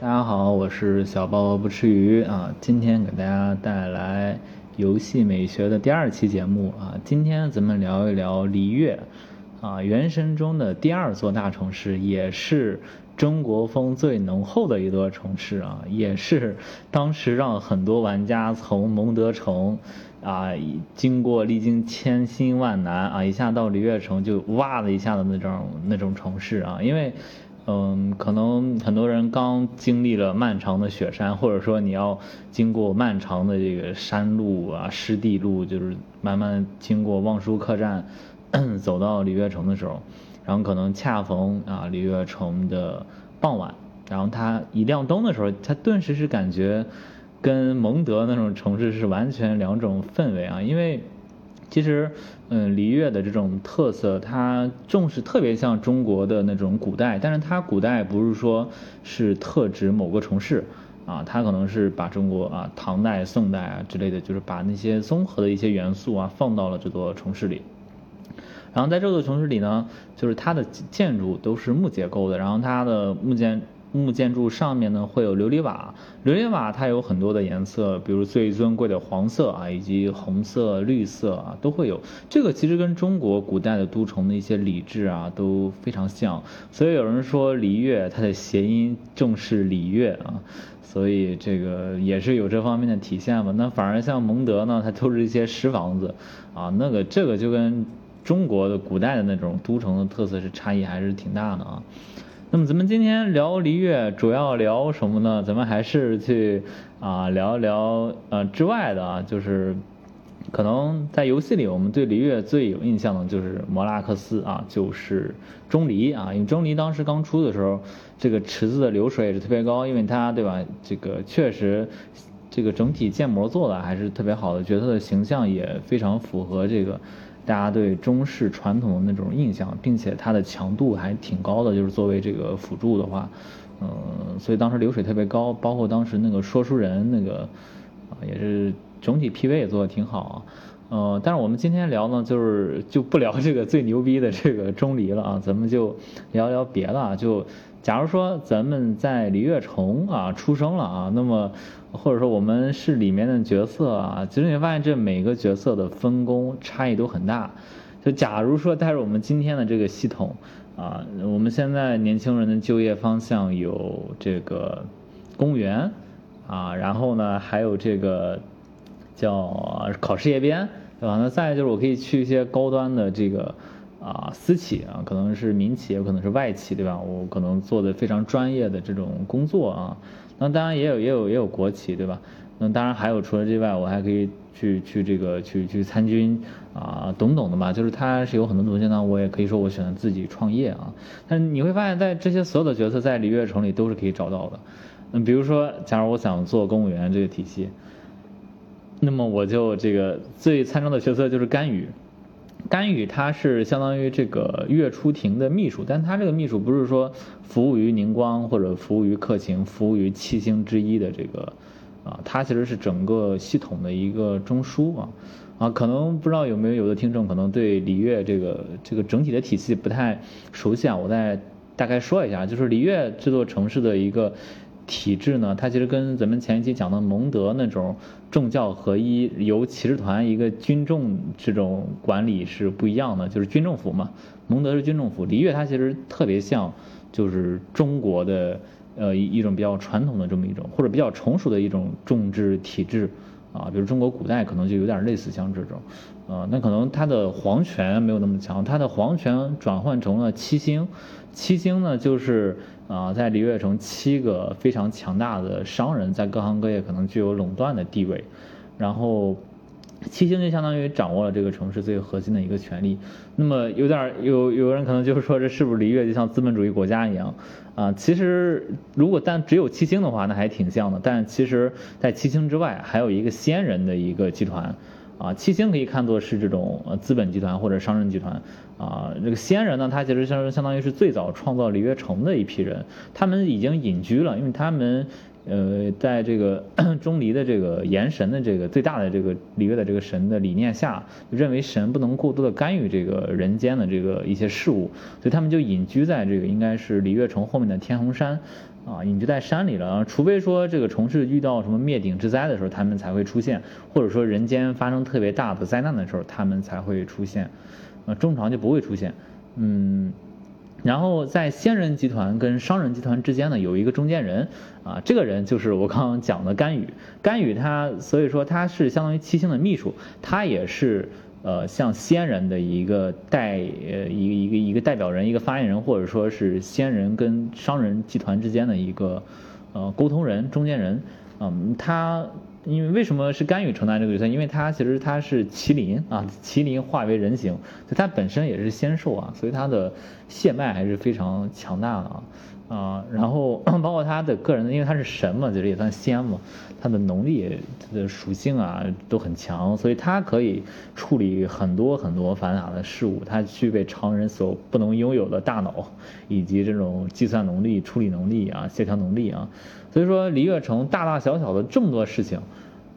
大家好，我是小包不吃鱼啊，今天给大家带来游戏美学的第二期节目啊，今天咱们聊一聊璃月啊，原神中的第二座大城市，也是中国风最浓厚的一座城市啊，也是当时让很多玩家从蒙德城啊，经过历经千辛万难啊，一下到璃月城就哇的一下的那种那种城市啊，因为。嗯，可能很多人刚经历了漫长的雪山，或者说你要经过漫长的这个山路啊、湿地路，就是慢慢经过望舒客栈，走到璃月城的时候，然后可能恰逢啊璃月城的傍晚，然后它一亮灯的时候，它顿时是感觉跟蒙德那种城市是完全两种氛围啊，因为。其实，嗯，璃月的这种特色，它重视特别像中国的那种古代，但是它古代不是说是特指某个城市，啊，它可能是把中国啊唐代、宋代啊之类的，就是把那些综合的一些元素啊放到了这座城市里。然后在这座城市里呢，就是它的建筑都是木结构的，然后它的木建。木建筑上面呢会有琉璃瓦，琉璃瓦它有很多的颜色，比如最尊贵的黄色啊，以及红色、绿色啊都会有。这个其实跟中国古代的都城的一些礼制啊都非常像，所以有人说璃月它的谐音正是礼乐啊，所以这个也是有这方面的体现吧。那反而像蒙德呢，它都是一些石房子啊，那个这个就跟中国的古代的那种都城的特色是差异还是挺大的啊。那么咱们今天聊璃月，主要聊什么呢？咱们还是去啊聊一聊呃之外的啊，就是可能在游戏里，我们对璃月最有印象的就是摩拉克斯啊，就是钟离啊。因为钟离当时刚出的时候，这个池子的流水也是特别高，因为它对吧？这个确实这个整体建模做的还是特别好的，角色的形象也非常符合这个。大家对中式传统的那种印象，并且它的强度还挺高的，就是作为这个辅助的话，嗯，所以当时流水特别高，包括当时那个说书人那个，啊，也是整体 PV 也做的挺好啊，呃，但是我们今天聊呢，就是就不聊这个最牛逼的这个钟离了啊，咱们就聊聊别的啊，就假如说咱们在璃月城啊出生了啊，那么。或者说我们是里面的角色啊，其实你发现这每个角色的分工差异都很大。就假如说带着我们今天的这个系统啊，我们现在年轻人的就业方向有这个公务员啊，然后呢还有这个叫考事业编，对吧？那再就是我可以去一些高端的这个啊私企啊，可能是民企，也可能是外企，对吧？我可能做的非常专业的这种工作啊。那当然也有也有也有国企，对吧？那当然还有除了之外，我还可以去去这个去去参军啊，等等的嘛。就是它是有很多途径呢，我也可以说我选择自己创业啊。但你会发现在这些所有的角色在璃月城里都是可以找到的。那比如说，假如我想做公务员这个体系，那么我就这个最参照的角色就是甘雨。甘雨他是相当于这个月初庭的秘书，但他这个秘书不是说服务于宁光或者服务于克勤，服务于七星之一的这个，啊，他其实是整个系统的一个中枢啊，啊，可能不知道有没有有的听众可能对璃月这个这个整体的体系不太熟悉啊，我再大概说一下，就是璃月这座城市的一个。体制呢，它其实跟咱们前一期讲的蒙德那种政教合一、由骑士团一个军政这种管理是不一样的，就是军政府嘛。蒙德是军政府，璃月它其实特别像，就是中国的呃一一种比较传统的这么一种，或者比较成熟的一种政治体制啊。比如中国古代可能就有点类似像这种，呃，那可能它的皇权没有那么强，它的皇权转换成了七星，七星呢就是。啊，在璃月城，七个非常强大的商人，在各行各业可能具有垄断的地位，然后七星就相当于掌握了这个城市最核心的一个权利。那么有点有有人可能就是说，这是不是璃月就像资本主义国家一样？啊，其实如果但只有七星的话，那还挺像的。但其实，在七星之外，还有一个仙人的一个集团。啊，七星可以看作是这种呃资本集团或者商人集团，啊，这个仙人呢，他其实相相当于是最早创造璃月城的一批人，他们已经隐居了，因为他们呃，在这个 钟离的这个言神的这个最大的这个礼乐的这个神的理念下，认为神不能过多的干预这个人间的这个一些事物，所以他们就隐居在这个应该是璃月城后面的天虹山，啊，隐居在山里了。除非说这个城市遇到什么灭顶之灾的时候，他们才会出现，或者说人间发生特别大的灾难的时候，他们才会出现，呃，正常就不会出现，嗯。然后在仙人集团跟商人集团之间呢，有一个中间人，啊，这个人就是我刚刚讲的甘雨。甘雨他，所以说他是相当于七星的秘书，他也是呃像仙人的一个代呃一个一个一个代表人，一个发言人，或者说是仙人跟商人集团之间的一个呃沟通人、中间人。嗯，他。因为为什么是甘雨承担这个角色？因为他其实他是麒麟啊，麒麟化为人形，所以他本身也是仙兽啊，所以他的血脉还是非常强大的啊啊。然后 包括他的个人，因为他是神嘛，就是也算仙嘛，他的能力的属性啊都很强，所以他可以处理很多很多繁杂的事物，他具备常人所不能拥有的大脑以及这种计算能力、处理能力啊、协调能力啊。所以说，李月成大大小小的这么多事情，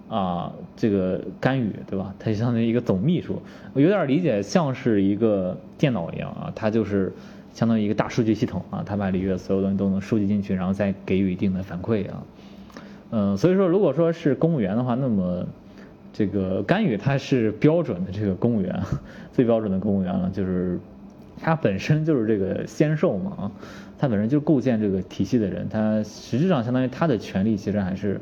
啊，这个干预，对吧？他相当于一个总秘书，我有点理解，像是一个电脑一样啊，他就是相当于一个大数据系统啊，他把李月所有东西都能收集进去，然后再给予一定的反馈啊。嗯，所以说，如果说是公务员的话，那么这个干预他是标准的这个公务员，最标准的公务员了，就是他本身就是这个仙兽嘛啊。他本身就是构建这个体系的人，他实质上相当于他的权力其实还是，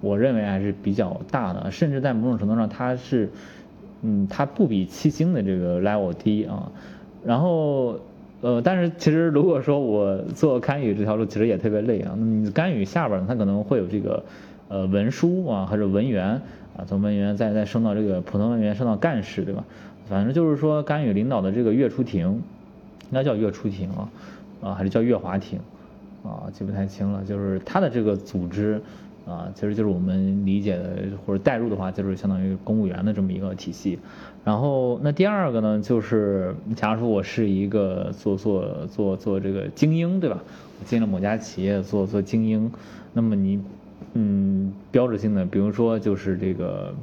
我认为还是比较大的，甚至在某种程度上他是，嗯，他不比七星的这个 level 低啊。然后，呃，但是其实如果说我做干预这条路，其实也特别累啊。那么干预下边呢，他可能会有这个，呃，文书啊，或者文员啊，从文员再再升到这个普通文员，升到干事，对吧？反正就是说干预领导的这个月出庭，应该叫月出庭啊。啊，还是叫月华庭，啊，记不太清了。就是他的这个组织，啊，其实就是我们理解的或者代入的话，就是相当于公务员的这么一个体系。然后那第二个呢，就是假如说我是一个做做做做这个精英，对吧？我进了某家企业做做精英，那么你，嗯，标志性的，比如说就是这个。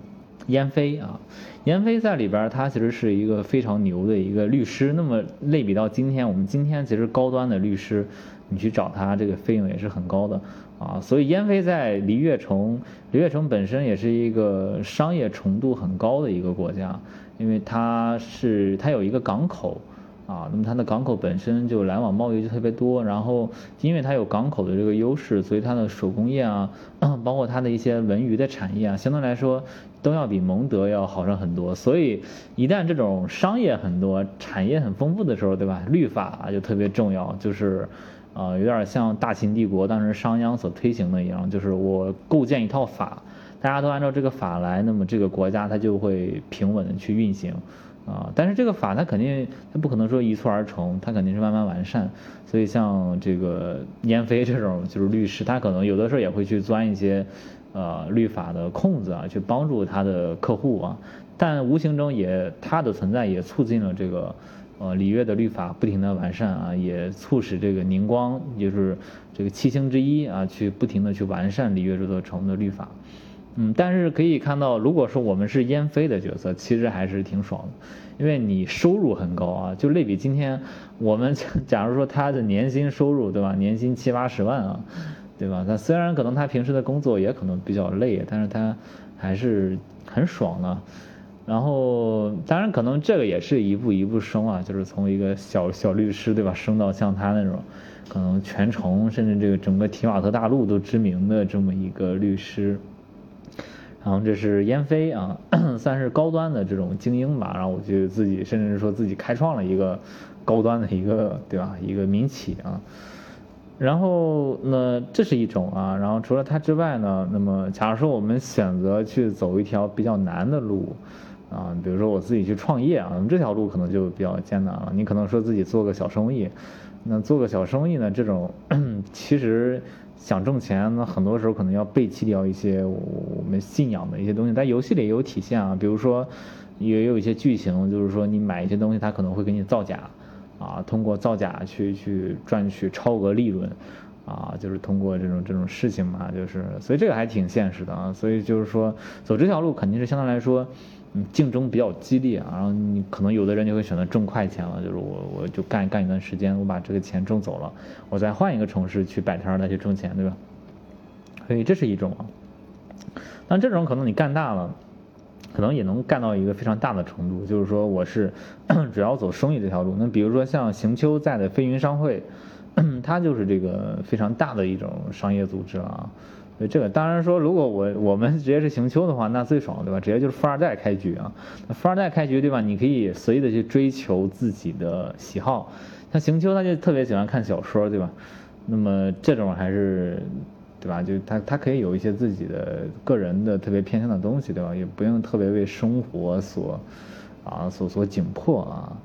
燕飞啊，燕飞在里边，他其实是一个非常牛的一个律师。那么类比到今天，我们今天其实高端的律师，你去找他，这个费用也是很高的啊。所以燕飞在璃月城，璃月城本身也是一个商业程度很高的一个国家，因为它是它有一个港口。啊，那么它的港口本身就来往贸易就特别多，然后因为它有港口的这个优势，所以它的手工业啊，包括它的一些文娱的产业啊，相对来说都要比蒙德要好上很多。所以一旦这种商业很多、产业很丰富的时候，对吧？律法就特别重要，就是啊，有点像大秦帝国当时商鞅所推行的一样，就是我构建一套法，大家都按照这个法来，那么这个国家它就会平稳的去运行。啊，但是这个法它肯定它不可能说一蹴而成，它肯定是慢慢完善。所以像这个燕飞这种就是律师，他可能有的时候也会去钻一些呃律法的空子啊，去帮助他的客户啊。但无形中也他的存在也促进了这个呃礼乐的律法不停的完善啊，也促使这个宁光就是这个七星之一啊，去不停的去完善礼乐这座城的律法。嗯，但是可以看到，如果说我们是燕飞的角色，其实还是挺爽的，因为你收入很高啊。就类比今天我们，假如说他的年薪收入，对吧？年薪七八十万啊，对吧？他虽然可能他平时的工作也可能比较累，但是他还是很爽的。然后，当然可能这个也是一步一步升啊，就是从一个小小律师，对吧，升到像他那种，可能全城甚至这个整个提瓦特大陆都知名的这么一个律师。然后这是燕飞啊，算是高端的这种精英吧。然后我觉得自己甚至是说自己开创了一个高端的一个，对吧？一个民企啊。然后呢，这是一种啊。然后除了它之外呢，那么假如说我们选择去走一条比较难的路啊，比如说我自己去创业啊，这条路可能就比较艰难了。你可能说自己做个小生意，那做个小生意呢，这种 其实。想挣钱，那很多时候可能要背弃掉一些我们信仰的一些东西。在游戏里也有体现啊，比如说也有一些剧情，就是说你买一些东西，它可能会给你造假，啊，通过造假去去赚取超额利润，啊，就是通过这种这种事情嘛，就是所以这个还挺现实的啊，所以就是说走这条路肯定是相对来说，竞争比较激烈啊，然后你可能有的人就会选择挣快钱了，就是我我就干干一段时间，我把这个钱挣走了，我再换一个城市去摆摊儿再去挣钱，对吧？所以这是一种啊，但这种可能你干大了。可能也能干到一个非常大的程度，就是说我是 主要走生意这条路。那比如说像行秋在的飞云商会，它就是这个非常大的一种商业组织了啊。所以这个当然说，如果我我们直接是行秋的话，那最爽对吧？直接就是富二代开局啊。那富二代开局对吧？你可以随意的去追求自己的喜好。像行秋他就特别喜欢看小说对吧？那么这种还是。对吧？就他他可以有一些自己的个人的特别偏向的东西，对吧？也不用特别为生活所啊所所紧迫啊。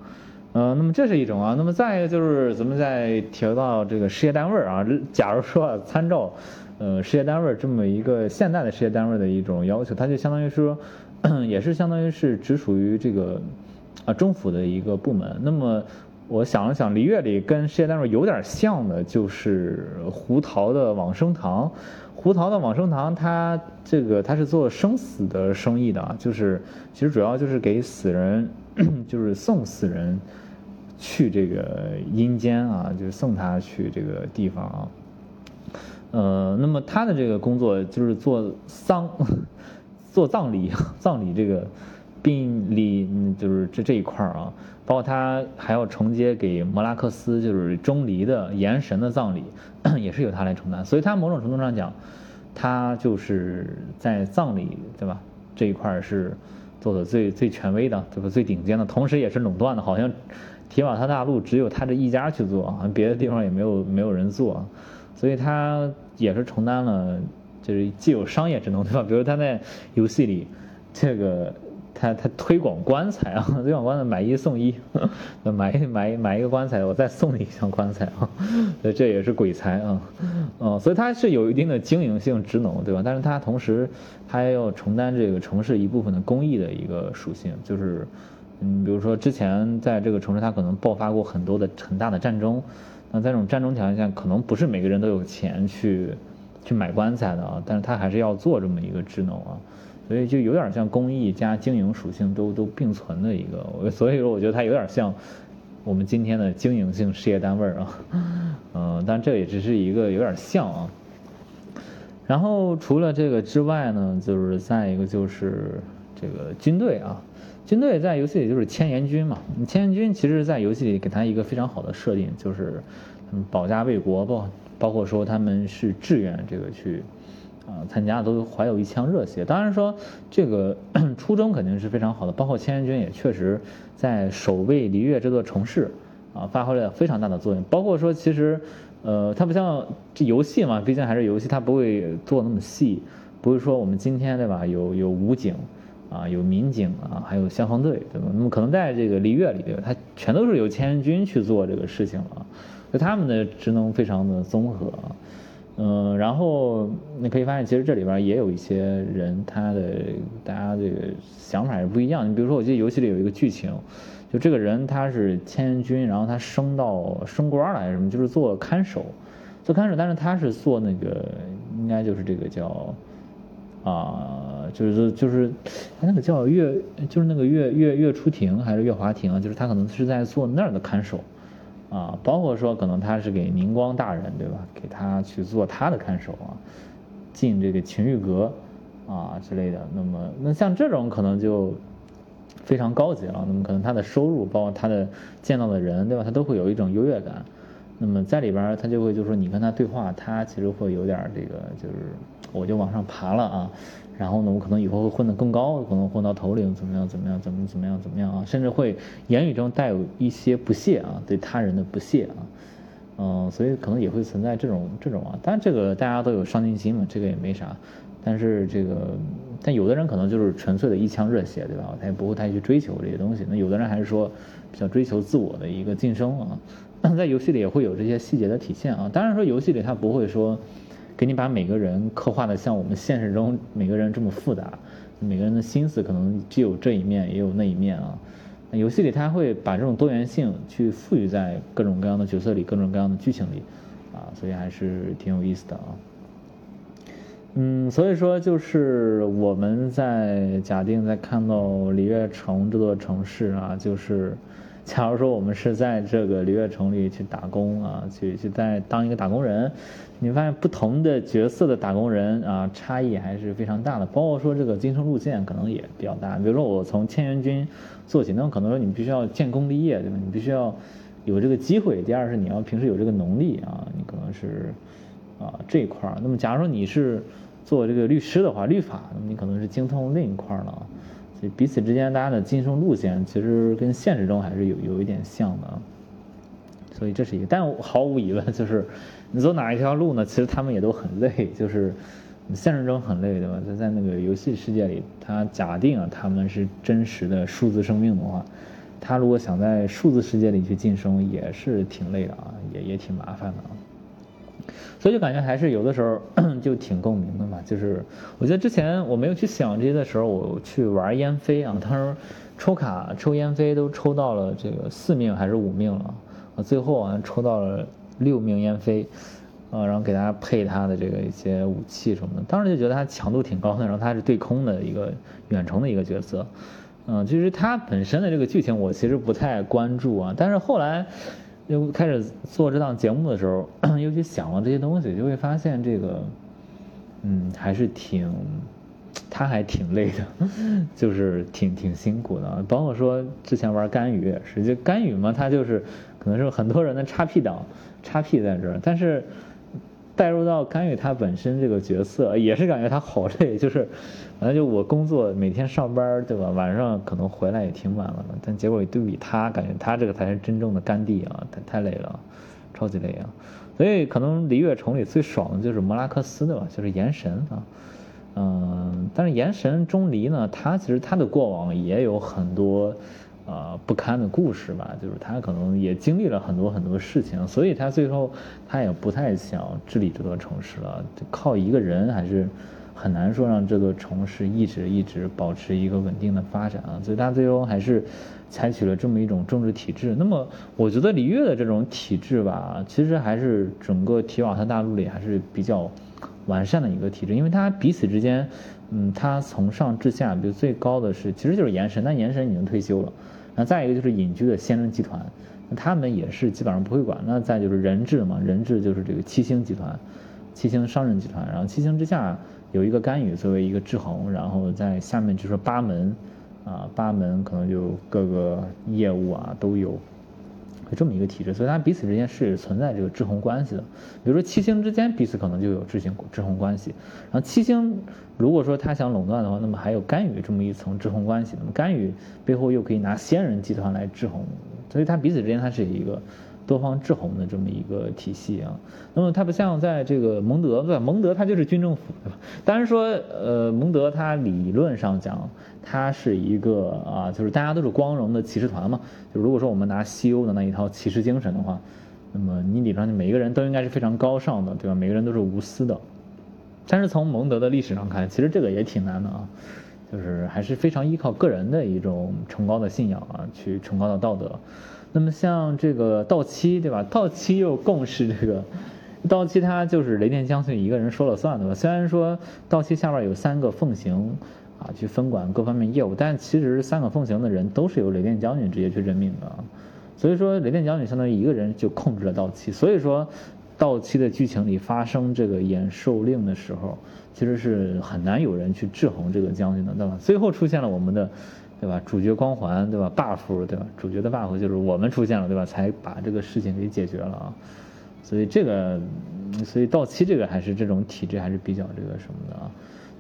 呃，那么这是一种啊。那么再一个就是咱们再提到这个事业单位啊，假如说参照呃事业单位这么一个现代的事业单位的一种要求，它就相当于说 也是相当于是直属于这个啊政府的一个部门。那么。我想了想，璃月里跟事业单位有点像的，就是胡桃的往生堂。胡桃的往生堂，它这个它是做生死的生意的，就是其实主要就是给死人，就是送死人去这个阴间啊，就是送他去这个地方啊。呃，那么他的这个工作就是做丧，做葬礼，葬礼这个。殡礼就是这这一块儿啊，包括他还要承接给摩拉克斯，就是钟离的炎神的葬礼，也是由他来承担。所以他某种程度上讲，他就是在葬礼对吧这一块儿是做的最最权威的，对吧？最顶尖的，同时也是垄断的。好像提瓦特大陆只有他这一家去做，别的地方也没有没有人做，所以他也是承担了，就是既有商业职能对吧？比如他在游戏里这个。他他推广棺材啊，推广棺材买一送一，买一买买一个棺材，我再送你一箱棺材啊，所以这也是鬼才啊，嗯，所以他是有一定的经营性职能，对吧？但是他同时他要承担这个城市一部分的公益的一个属性，就是，嗯，比如说之前在这个城市，它可能爆发过很多的很大的战争，那在这种战争条件下，可能不是每个人都有钱去去买棺材的啊，但是他还是要做这么一个职能啊。所以就有点像公益加经营属性都都并存的一个，所以说我觉得它有点像我们今天的经营性事业单位啊，嗯，但这也只是一个有点像啊。然后除了这个之外呢，就是再一个就是这个军队啊，军队在游戏里就是千言军嘛，千言军其实，在游戏里给他一个非常好的设定，就是保家卫国，包包括说他们是志愿这个去。啊，参加都怀有一腔热血。当然说，这个 初衷肯定是非常好的。包括千人军也确实在守卫璃月这座城市，啊，发挥了非常大的作用。包括说，其实，呃，它不像这游戏嘛，毕竟还是游戏，它不会做那么细。不是说我们今天对吧，有有武警，啊，有民警啊，还有消防队，对吧？那么可能在这个璃月里边，他全都是由千人军去做这个事情了。就他们的职能非常的综合。嗯，然后你可以发现，其实这里边也有一些人，他的大家这个想法是不一样。你比如说，我记得游戏里有一个剧情，就这个人他是千人军，然后他升到升官了还是什么，就是做看守，做看守，但是他是做那个应该就是这个叫啊，就是就是他那个叫月，就是那个月月月出庭还是月华庭，就是他可能是在做那儿的看守。啊，包括说可能他是给明光大人，对吧？给他去做他的看守啊，进这个秦玉阁啊之类的。那么，那像这种可能就非常高级了。那么可能他的收入，包括他的见到的人，对吧？他都会有一种优越感。那么在里边他就会就说，你跟他对话，他其实会有点这个，就是我就往上爬了啊。然后呢，我可能以后会混得更高，可能混到头领，怎么样，怎么样，怎么怎么样，怎么样啊？甚至会言语中带有一些不屑啊，对他人的不屑啊，嗯，所以可能也会存在这种这种啊。当然，这个大家都有上进心嘛，这个也没啥。但是这个，但有的人可能就是纯粹的一腔热血，对吧？他也不会太去追求这些东西。那有的人还是说比较追求自我的一个晋升啊。在游戏里也会有这些细节的体现啊。当然说游戏里他不会说。给你把每个人刻画的像我们现实中每个人这么复杂，每个人的心思可能既有这一面也有那一面啊。那游戏里他会把这种多元性去赋予在各种各样的角色里，各种各样的剧情里，啊，所以还是挺有意思的啊。嗯，所以说就是我们在假定在看到璃月城这座城市啊，就是假如说我们是在这个璃月城里去打工啊，去去在当一个打工人，你发现不同的角色的打工人啊，差异还是非常大的，包括说这个晋升路线可能也比较大。比如说我从千元军做起，那可能说你必须要建功立业，对吧？你必须要有这个机会。第二是你要平时有这个能力啊，你可能是啊这一块儿。那么假如说你是做这个律师的话，律法，那么你可能是精通另一块儿了，彼此之间大家的晋升路线其实跟现实中还是有有一点像的，所以这是一个，但毫无疑问就是你走哪一条路呢？其实他们也都很累，就是现实中很累，对吧？在在那个游戏世界里，他假定啊他们是真实的数字生命的话，他如果想在数字世界里去晋升，也是挺累的啊，也也挺麻烦的啊。所以就感觉还是有的时候 就挺共鸣的嘛，就是我觉得之前我没有去想这些的时候，我去玩烟飞啊，当时抽卡抽烟飞都抽到了这个四命还是五命了。啊，最后啊抽到了六命烟飞，啊，然后给大家配他的这个一些武器什么的，当时就觉得他强度挺高的，然后他是对空的一个远程的一个角色，嗯，其实他本身的这个剧情我其实不太关注啊，但是后来。又开始做这档节目的时候，又去想了这些东西，就会发现这个，嗯，还是挺，他还挺累的，就是挺挺辛苦的。包括说之前玩干雨也是，就干鱼嘛，他就是可能是很多人的叉 P 档，叉 P 在这儿，但是。带入到甘雨他本身这个角色，也是感觉他好累，就是，反正就我工作每天上班对吧？晚上可能回来也挺晚了，但结果一对比他，感觉他这个才是真正的甘地啊，太太累了，超级累啊！所以可能璃月城里最爽的就是摩拉克斯对吧？就是炎神啊，嗯，但是炎神钟离呢，他其实他的过往也有很多。呃，不堪的故事吧，就是他可能也经历了很多很多事情，所以他最后他也不太想治理这座城市了，靠一个人还是很难说让这座城市一直一直保持一个稳定的发展啊，所以他最终还是采取了这么一种政治体制。那么我觉得李越的这种体制吧，其实还是整个提瓦特大陆里还是比较完善的一个体制，因为他彼此之间，嗯，他从上至下，比如最高的是其实就是岩神，但岩神已经退休了。那再一个就是隐居的仙人集团，那他们也是基本上不会管。那再就是人质嘛，人质就是这个七星集团，七星商人集团。然后七星之下有一个甘雨作为一个制衡，然后在下面就是八门，啊八门可能就各个业务啊都有。这么一个体制，所以它彼此之间是存在这个制衡关系的。比如说七星之间彼此可能就有制衡制衡关系，然后七星如果说它想垄断的话，那么还有甘雨这么一层制衡关系。那么甘雨背后又可以拿仙人集团来制衡，所以它彼此之间它是一个。多方制衡的这么一个体系啊，那么它不像在这个蒙德对吧？蒙德它就是军政府对吧？当然说呃，蒙德它理论上讲，它是一个啊，就是大家都是光荣的骑士团嘛。就如果说我们拿西欧的那一套骑士精神的话，那么你理论上每一个人都应该是非常高尚的对吧？每个人都是无私的。但是从蒙德的历史上看，其实这个也挺难的啊，就是还是非常依靠个人的一种崇高的信仰啊，去崇高的道德。那么像这个到期对吧？到期又共是这个，到期他就是雷电将军一个人说了算的吧？虽然说到期下边有三个奉行，啊，去分管各方面业务，但其实三个奉行的人都是由雷电将军直接去任命的，所以说雷电将军相当于一个人就控制了到期，所以说到期的剧情里发生这个延寿令的时候，其实是很难有人去制衡这个将军的，对吧？最后出现了我们的。对吧？主角光环，对吧？buff，对吧？主角的 buff 就是我们出现了，对吧？才把这个事情给解决了啊。所以这个，所以道期这个还是这种体制还是比较这个什么的啊。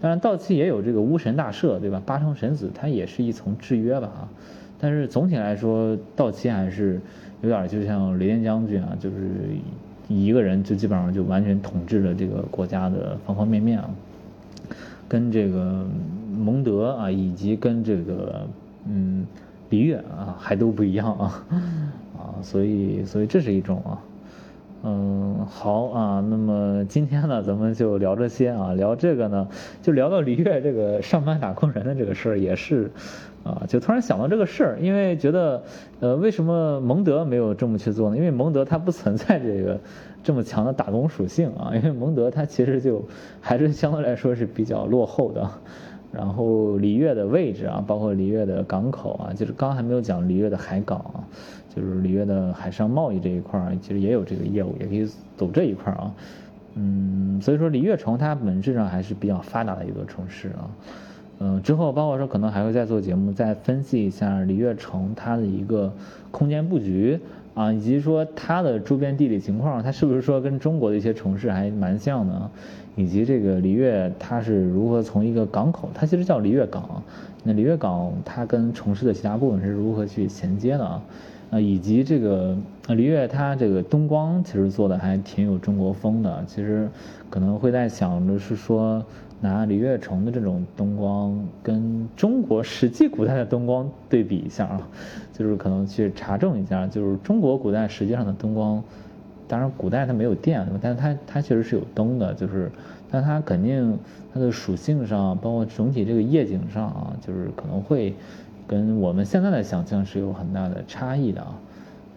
当然，道期也有这个巫神大赦，对吧？八成神子它也是一层制约吧啊。但是总体来说，道期还是有点就像雷电将军啊，就是一个人就基本上就完全统治了这个国家的方方面面啊，跟这个。蒙德啊，以及跟这个嗯，璃月啊，还都不一样啊，啊，所以所以这是一种啊，嗯，好啊，那么今天呢，咱们就聊这些啊，聊这个呢，就聊到李月这个上班打工人的这个事儿，也是，啊，就突然想到这个事儿，因为觉得，呃，为什么蒙德没有这么去做呢？因为蒙德它不存在这个这么强的打工属性啊，因为蒙德它其实就还是相对来说是比较落后的。然后里约的位置啊，包括里约的港口啊，就是刚还没有讲里约的海港啊，就是里约的海上贸易这一块儿，其实也有这个业务，也可以走这一块儿啊。嗯，所以说里约城它本质上还是比较发达的一座城市啊。嗯，之后包括说可能还会再做节目，再分析一下里约城它的一个空间布局啊，以及说它的周边地理情况，它是不是说跟中国的一些城市还蛮像的。以及这个璃月它是如何从一个港口，它其实叫璃月港，那璃月港它跟城市的其他部分是如何去衔接的啊？啊，以及这个璃月它这个灯光其实做的还挺有中国风的，其实可能会在想着是说拿璃月城的这种灯光跟中国实际古代的灯光对比一下啊，就是可能去查证一下，就是中国古代实际上的灯光。当然，古代它没有电，但它它确实是有灯的，就是，但它肯定它的属性上，包括整体这个夜景上啊，就是可能会跟我们现在的想象是有很大的差异的啊，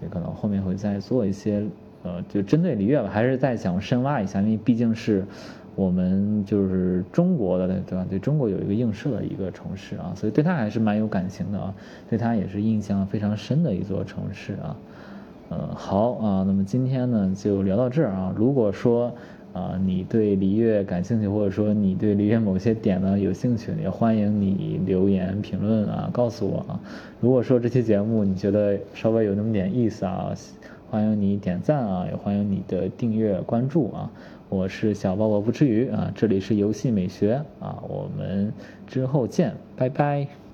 也可能后面会再做一些，呃，就针对璃月吧，还是再想深挖一下，因为毕竟是我们就是中国的，对吧？对中国有一个映射的一个城市啊，所以对它还是蛮有感情的啊，对它也是印象非常深的一座城市啊。嗯，好啊，那么今天呢就聊到这儿啊。如果说啊你对璃月感兴趣，或者说你对璃月某些点呢有兴趣，也欢迎你留言评论啊，告诉我啊。如果说这期节目你觉得稍微有那么点意思啊，欢迎你点赞啊，也欢迎你的订阅关注啊。我是小宝宝不吃鱼啊，这里是游戏美学啊，我们之后见，拜拜。